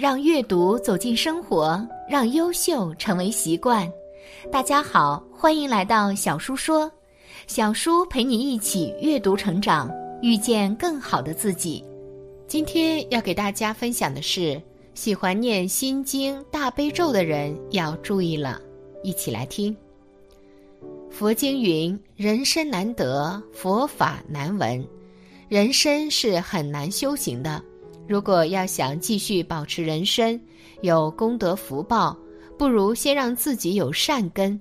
让阅读走进生活，让优秀成为习惯。大家好，欢迎来到小叔说，小叔陪你一起阅读成长，遇见更好的自己。今天要给大家分享的是，喜欢念心经、大悲咒的人要注意了，一起来听。佛经云：“人生难得，佛法难闻。”人生是很难修行的。如果要想继续保持人生有功德福报，不如先让自己有善根，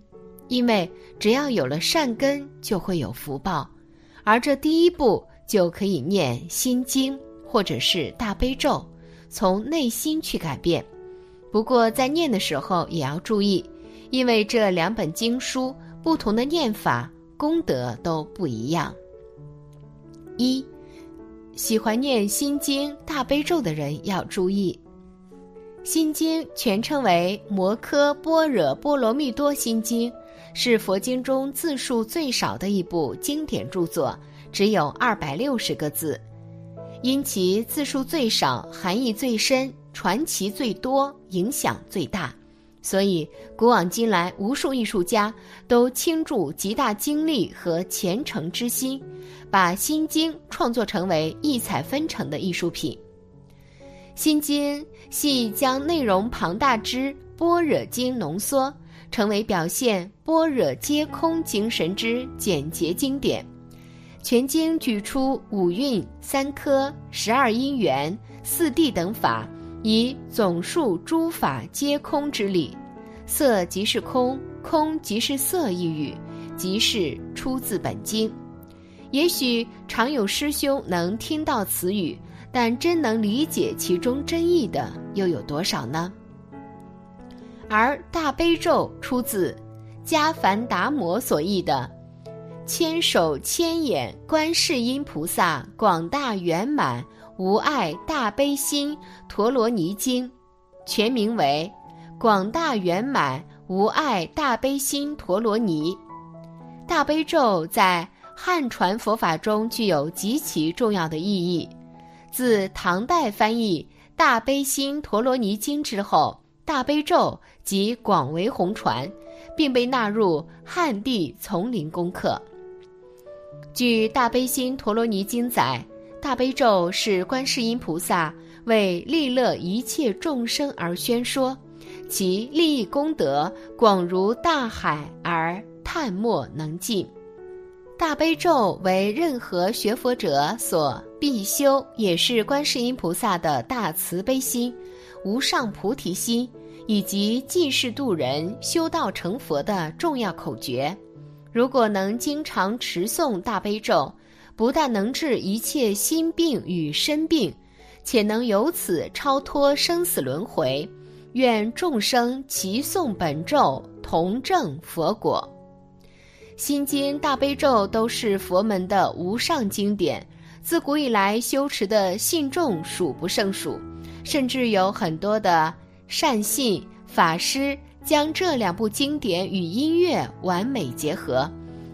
因为只要有了善根，就会有福报。而这第一步就可以念心经或者是大悲咒，从内心去改变。不过在念的时候也要注意，因为这两本经书不同的念法，功德都不一样。一。喜欢念心经、大悲咒的人要注意，心经全称为《摩诃般若波罗蜜多心经》，是佛经中字数最少的一部经典著作，只有二百六十个字。因其字数最少、含义最深、传奇最多、影响最大，所以古往今来无数艺术家都倾注极大精力和虔诚之心。把《心经》创作成为异彩纷呈的艺术品，《心经》系将内容庞大之般若经浓缩，成为表现般若皆空精神之简洁经典。全经举出五蕴、三科、十二因缘、四谛等法，以总数诸法皆空之理，色即是空，空即是色一语，即是出自本经。也许常有师兄能听到此语，但真能理解其中真意的又有多少呢？而大悲咒出自迦梵达摩所译的《千手千眼观世音菩萨广大圆满无碍大悲心陀罗尼经》，全名为《广大圆满无碍大悲心陀罗尼》。大悲咒在。汉传佛法中具有极其重要的意义。自唐代翻译《大悲心陀罗尼经》之后，大悲咒即广为红传，并被纳入汉地丛林功课。据《大悲心陀罗尼经》载，大悲咒是观世音菩萨为利乐一切众生而宣说，其利益功德广如大海而叹莫能尽。大悲咒为任何学佛者所必修，也是观世音菩萨的大慈悲心、无上菩提心以及济世度人、修道成佛的重要口诀。如果能经常持诵大悲咒，不但能治一切心病与身病，且能由此超脱生死轮回。愿众生齐诵本咒，同证佛果。心经、大悲咒都是佛门的无上经典，自古以来修持的信众数不胜数，甚至有很多的善信法师将这两部经典与音乐完美结合，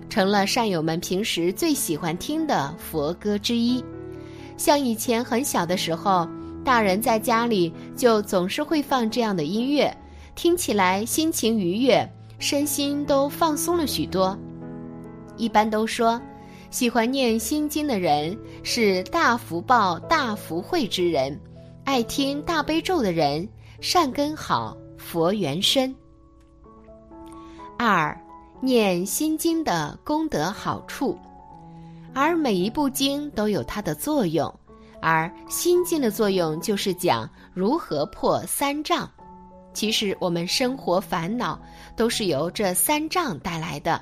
成了善友们平时最喜欢听的佛歌之一。像以前很小的时候，大人在家里就总是会放这样的音乐，听起来心情愉悦，身心都放松了许多。一般都说，喜欢念心经的人是大福报、大福慧之人；爱听大悲咒的人，善根好、佛缘深。二，念心经的功德好处，而每一部经都有它的作用，而心经的作用就是讲如何破三障。其实我们生活烦恼都是由这三障带来的，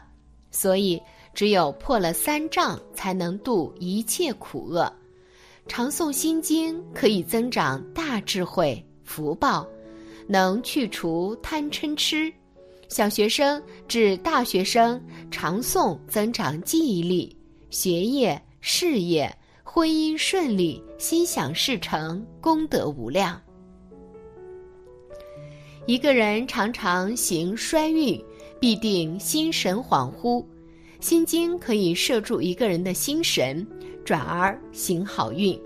所以。只有破了三障，才能度一切苦厄。常诵心经可以增长大智慧、福报，能去除贪嗔痴。小学生至大学生常诵，增长记忆力、学业、事业、婚姻顺利、心想事成，功德无量。一个人常常行衰运，必定心神恍惚。心经可以摄住一个人的心神，转而行好运。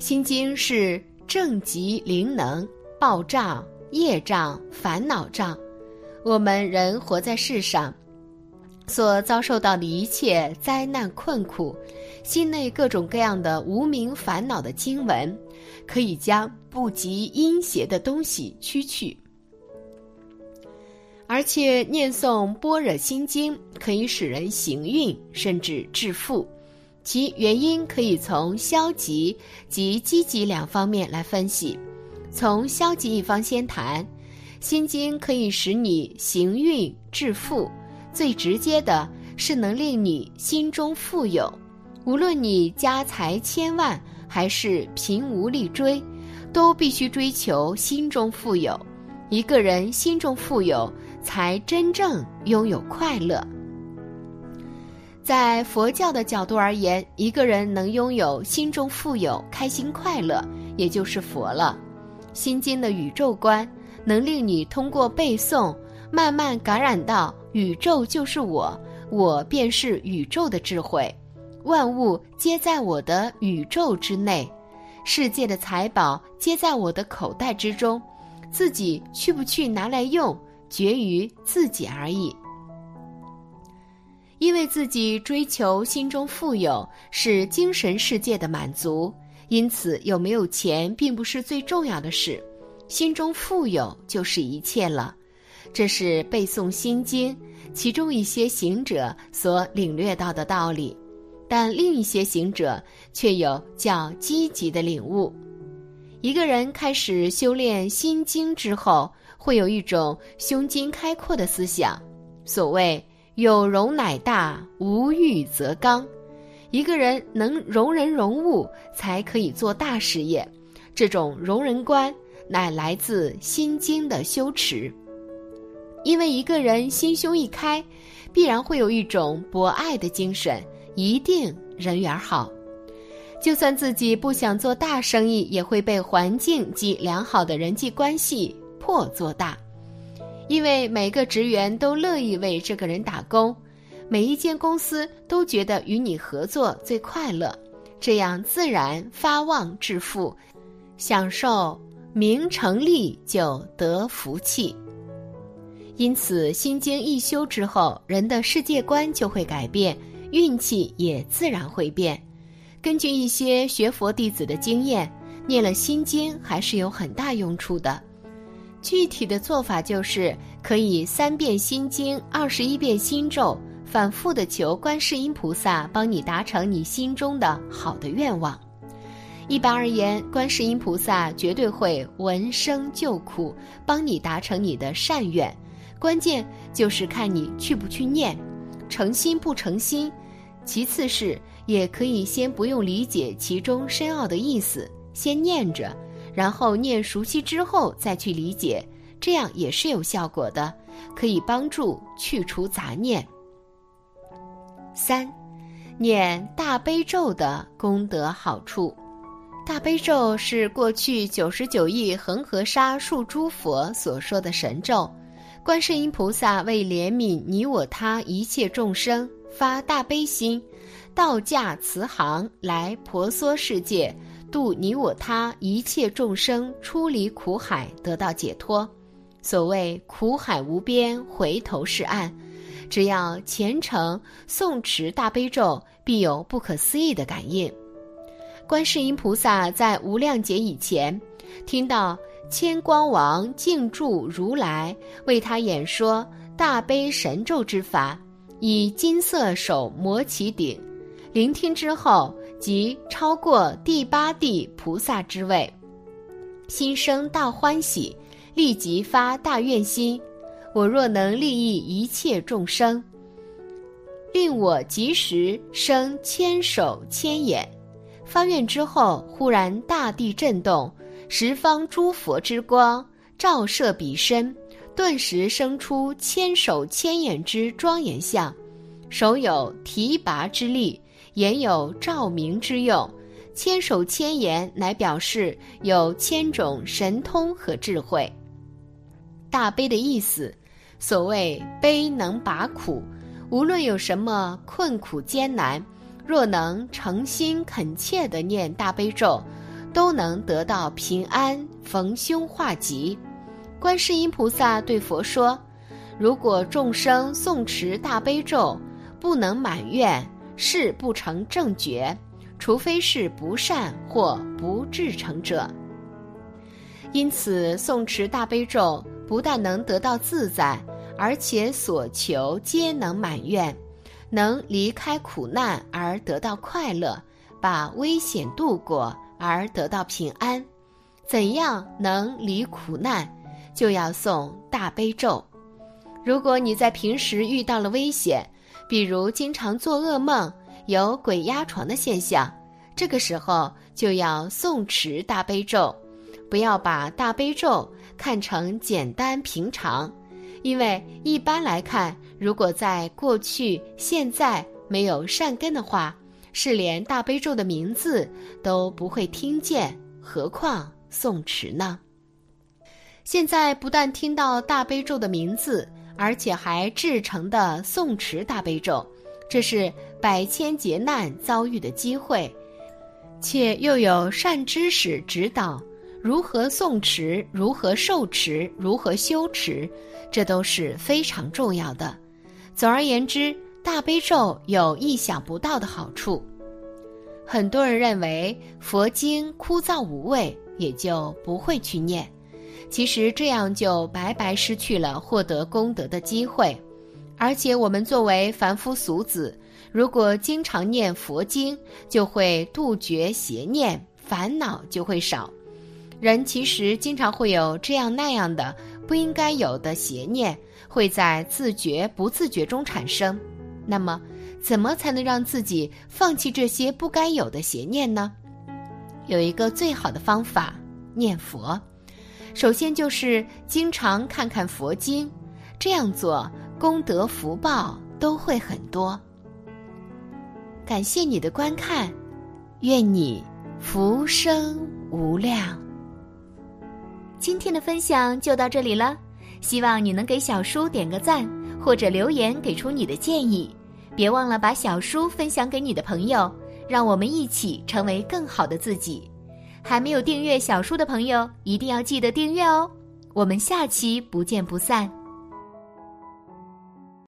心经是正极灵能、暴障、业障、烦恼障。我们人活在世上，所遭受到的一切灾难困苦，心内各种各样的无名烦恼的经文，可以将不及阴邪的东西驱去。而且念诵般若心经可以使人行运，甚至致富。其原因可以从消极及积极两方面来分析。从消极一方先谈，心经可以使你行运致富，最直接的是能令你心中富有。无论你家财千万还是贫无力追，都必须追求心中富有。一个人心中富有。才真正拥有快乐。在佛教的角度而言，一个人能拥有心中富有、开心快乐，也就是佛了。心经的宇宙观能令你通过背诵，慢慢感染到宇宙就是我，我便是宇宙的智慧，万物皆在我的宇宙之内，世界的财宝皆在我的口袋之中，自己去不去拿来用？决于自己而已，因为自己追求心中富有是精神世界的满足，因此有没有钱并不是最重要的事，心中富有就是一切了。这是背诵心经其中一些行者所领略到的道理，但另一些行者却有较积极的领悟。一个人开始修炼心经之后。会有一种胸襟开阔的思想，所谓“有容乃大，无欲则刚”。一个人能容人容物，才可以做大事业。这种容人观乃来自《心经》的修持。因为一个人心胸一开，必然会有一种博爱的精神，一定人缘好。就算自己不想做大生意，也会被环境及良好的人际关系。迫做大，因为每个职员都乐意为这个人打工，每一间公司都觉得与你合作最快乐，这样自然发旺致富，享受名成利就得福气。因此，心经一修之后，人的世界观就会改变，运气也自然会变。根据一些学佛弟子的经验，念了心经还是有很大用处的。具体的做法就是可以三遍心经，二十一遍心咒，反复的求观世音菩萨帮你达成你心中的好的愿望。一般而言，观世音菩萨绝对会闻声救苦，帮你达成你的善愿。关键就是看你去不去念，诚心不诚心。其次是也可以先不用理解其中深奥的意思，先念着。然后念熟悉之后再去理解，这样也是有效果的，可以帮助去除杂念。三，念大悲咒的功德好处。大悲咒是过去九十九亿恒河沙数诸佛所说的神咒，观世音菩萨为怜悯你我他一切众生，发大悲心，道驾慈航来婆娑世界。度你我他一切众生出离苦海，得到解脱。所谓苦海无边，回头是岸。只要虔诚诵持大悲咒，必有不可思议的感应。观世音菩萨在无量劫以前，听到千光王敬住如来为他演说大悲神咒之法，以金色手摩其顶，聆听之后。即超过第八地菩萨之位，心生大欢喜，立即发大愿心：我若能利益一切众生，令我即时生千手千眼。发愿之后，忽然大地震动，十方诸佛之光照射彼身，顿时生出千手千眼之庄严相，手有提拔之力。言有照明之用，千手千眼乃表示有千种神通和智慧。大悲的意思，所谓悲能拔苦，无论有什么困苦艰难，若能诚心恳切地念大悲咒，都能得到平安、逢凶化吉。观世音菩萨对佛说：“如果众生诵持大悲咒，不能满愿，事不成正觉，除非是不善或不至诚者。”因此，诵持大悲咒不但能得到自在，而且所求皆能满愿，能离开苦难而得到快乐，把危险度过而得到平安。怎样能离苦难？就要诵大悲咒。如果你在平时遇到了危险，比如经常做噩梦、有鬼压床的现象，这个时候就要诵持大悲咒。不要把大悲咒看成简单平常，因为一般来看，如果在过去、现在没有善根的话，是连大悲咒的名字都不会听见，何况诵持呢？现在不但听到大悲咒的名字，而且还制成的诵持大悲咒，这是百千劫难遭遇的机会，且又有善知识指导。如何诵持，如何受持，如何修持，这都是非常重要的。总而言之，大悲咒有意想不到的好处。很多人认为佛经枯燥无味，也就不会去念。其实这样就白白失去了获得功德的机会。而且我们作为凡夫俗子，如果经常念佛经，就会杜绝邪念，烦恼就会少。人其实经常会有这样那样的不应该有的邪念，会在自觉不自觉中产生。那么，怎么才能让自己放弃这些不该有的邪念呢？有一个最好的方法，念佛。首先就是经常看看佛经，这样做功德福报都会很多。感谢你的观看，愿你福生无量。今天的分享就到这里了，希望你能给小叔点个赞，或者留言给出你的建议。别忘了把小叔分享给你的朋友，让我们一起成为更好的自己。还没有订阅小树的朋友，一定要记得订阅哦。我们下期不见不散。